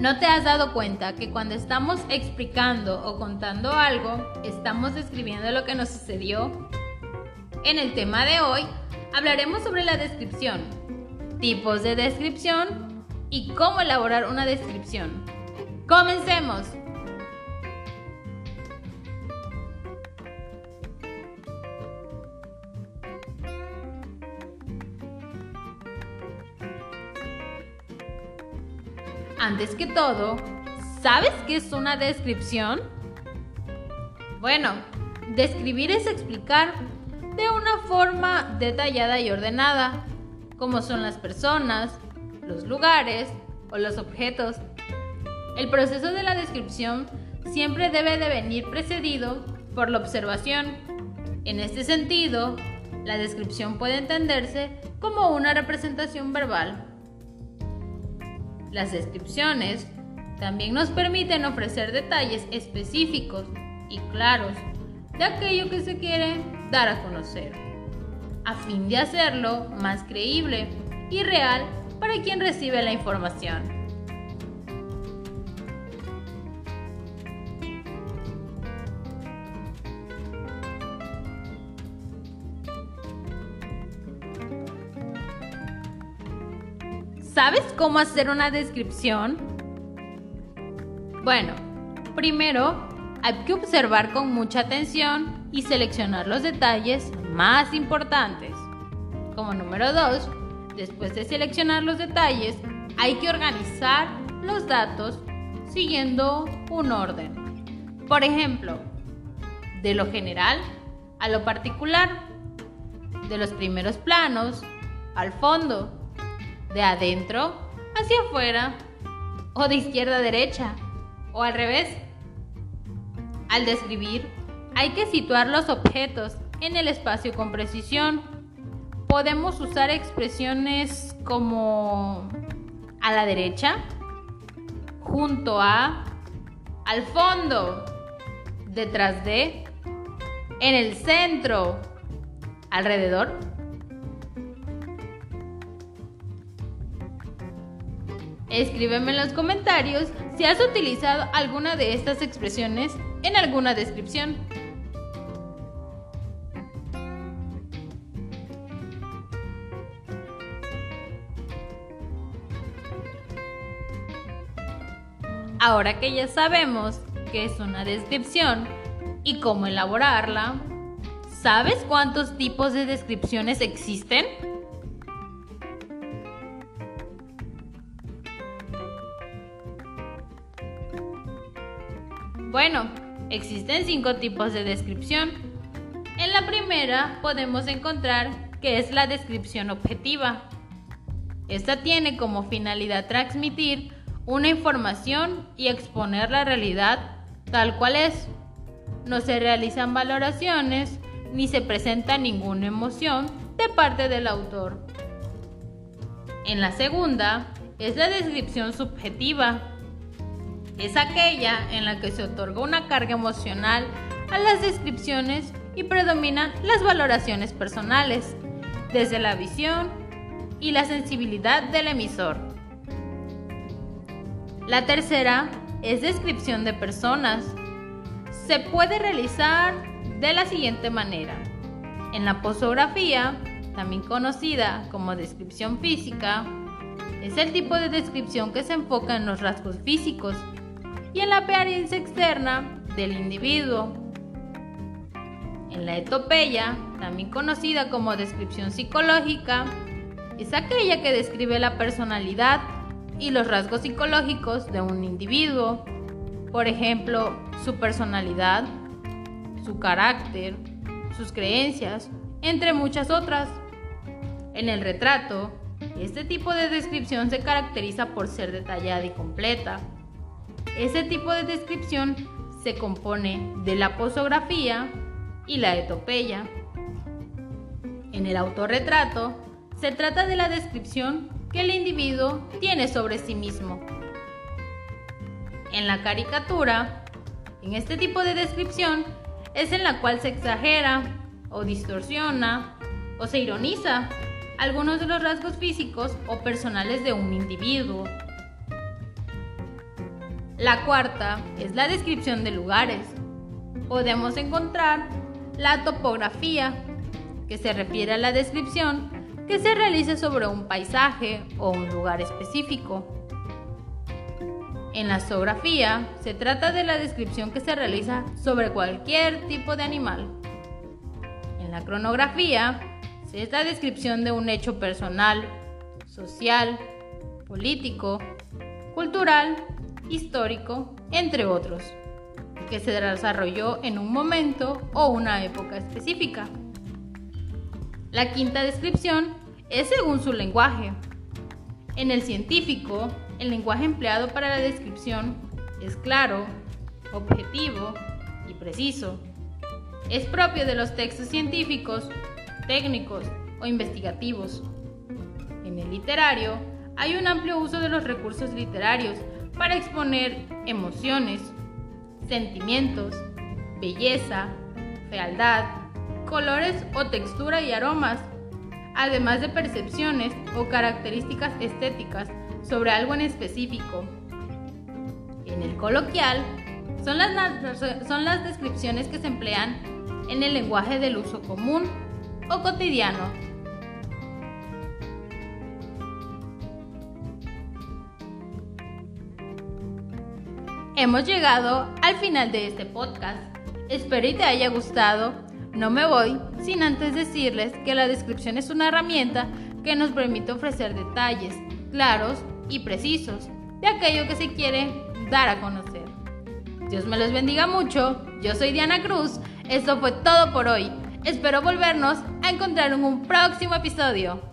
¿No te has dado cuenta que cuando estamos explicando o contando algo, estamos describiendo lo que nos sucedió? En el tema de hoy hablaremos sobre la descripción, tipos de descripción y cómo elaborar una descripción. ¡Comencemos! Antes que todo, ¿sabes qué es una descripción? Bueno, describir es explicar de una forma detallada y ordenada cómo son las personas, los lugares o los objetos. El proceso de la descripción siempre debe de venir precedido por la observación. En este sentido, la descripción puede entenderse como una representación verbal las descripciones también nos permiten ofrecer detalles específicos y claros de aquello que se quiere dar a conocer, a fin de hacerlo más creíble y real para quien recibe la información. ¿Sabes cómo hacer una descripción? Bueno, primero hay que observar con mucha atención y seleccionar los detalles más importantes. Como número 2, después de seleccionar los detalles, hay que organizar los datos siguiendo un orden. Por ejemplo, de lo general a lo particular, de los primeros planos al fondo, de adentro hacia afuera o de izquierda a derecha o al revés. Al describir, hay que situar los objetos en el espacio con precisión. Podemos usar expresiones como a la derecha, junto a, al fondo, detrás de, en el centro, alrededor Escríbeme en los comentarios si has utilizado alguna de estas expresiones en alguna descripción. Ahora que ya sabemos qué es una descripción y cómo elaborarla, ¿sabes cuántos tipos de descripciones existen? Bueno, existen cinco tipos de descripción. En la primera podemos encontrar que es la descripción objetiva. Esta tiene como finalidad transmitir una información y exponer la realidad tal cual es. No se realizan valoraciones ni se presenta ninguna emoción de parte del autor. En la segunda es la descripción subjetiva es aquella en la que se otorga una carga emocional a las descripciones y predominan las valoraciones personales, desde la visión y la sensibilidad del emisor. La tercera es descripción de personas. Se puede realizar de la siguiente manera. En la posografía, también conocida como descripción física, es el tipo de descripción que se enfoca en los rasgos físicos y en la apariencia externa del individuo. En la etopeya, también conocida como descripción psicológica, es aquella que describe la personalidad y los rasgos psicológicos de un individuo, por ejemplo, su personalidad, su carácter, sus creencias, entre muchas otras. En el retrato, este tipo de descripción se caracteriza por ser detallada y completa, ese tipo de descripción se compone de la posografía y la etopeya. En el autorretrato se trata de la descripción que el individuo tiene sobre sí mismo. En la caricatura, en este tipo de descripción es en la cual se exagera o distorsiona o se ironiza algunos de los rasgos físicos o personales de un individuo La cuarta es la descripción de lugares. Podemos encontrar la topografía, que se refiere a la descripción que se realiza sobre un paisaje o un lugar específico. En la zoografía se trata de la descripción que se realiza sobre cualquier tipo de animal. En la cronografía es la descripción de un hecho personal, social, político, cultural, histórico, entre otros, que se desarrolló en un momento o una época específica. La quinta descripción es según su lenguaje. En el científico, el lenguaje empleado para la descripción es claro, objetivo y preciso. Es propio de los textos científicos, técnicos o investigativos. En el literario, hay un amplio uso de los recursos literarios para exponer emociones, sentimientos, belleza, fealdad, colores o textura y aromas, además de percepciones o características estéticas sobre algo en específico. En el coloquial, son las, descripciones que se emplean en el lenguaje del uso común o cotidiano. Hemos llegado al final de este podcast. Espero y te haya gustado. No me voy sin antes decirles que la descripción es una herramienta que nos permite ofrecer detalles claros y precisos de aquello que se quiere dar a conocer. Dios me los bendiga mucho. Yo soy Diana Cruz. Esto fue todo por hoy. Espero volvernos a encontrar en un próximo episodio.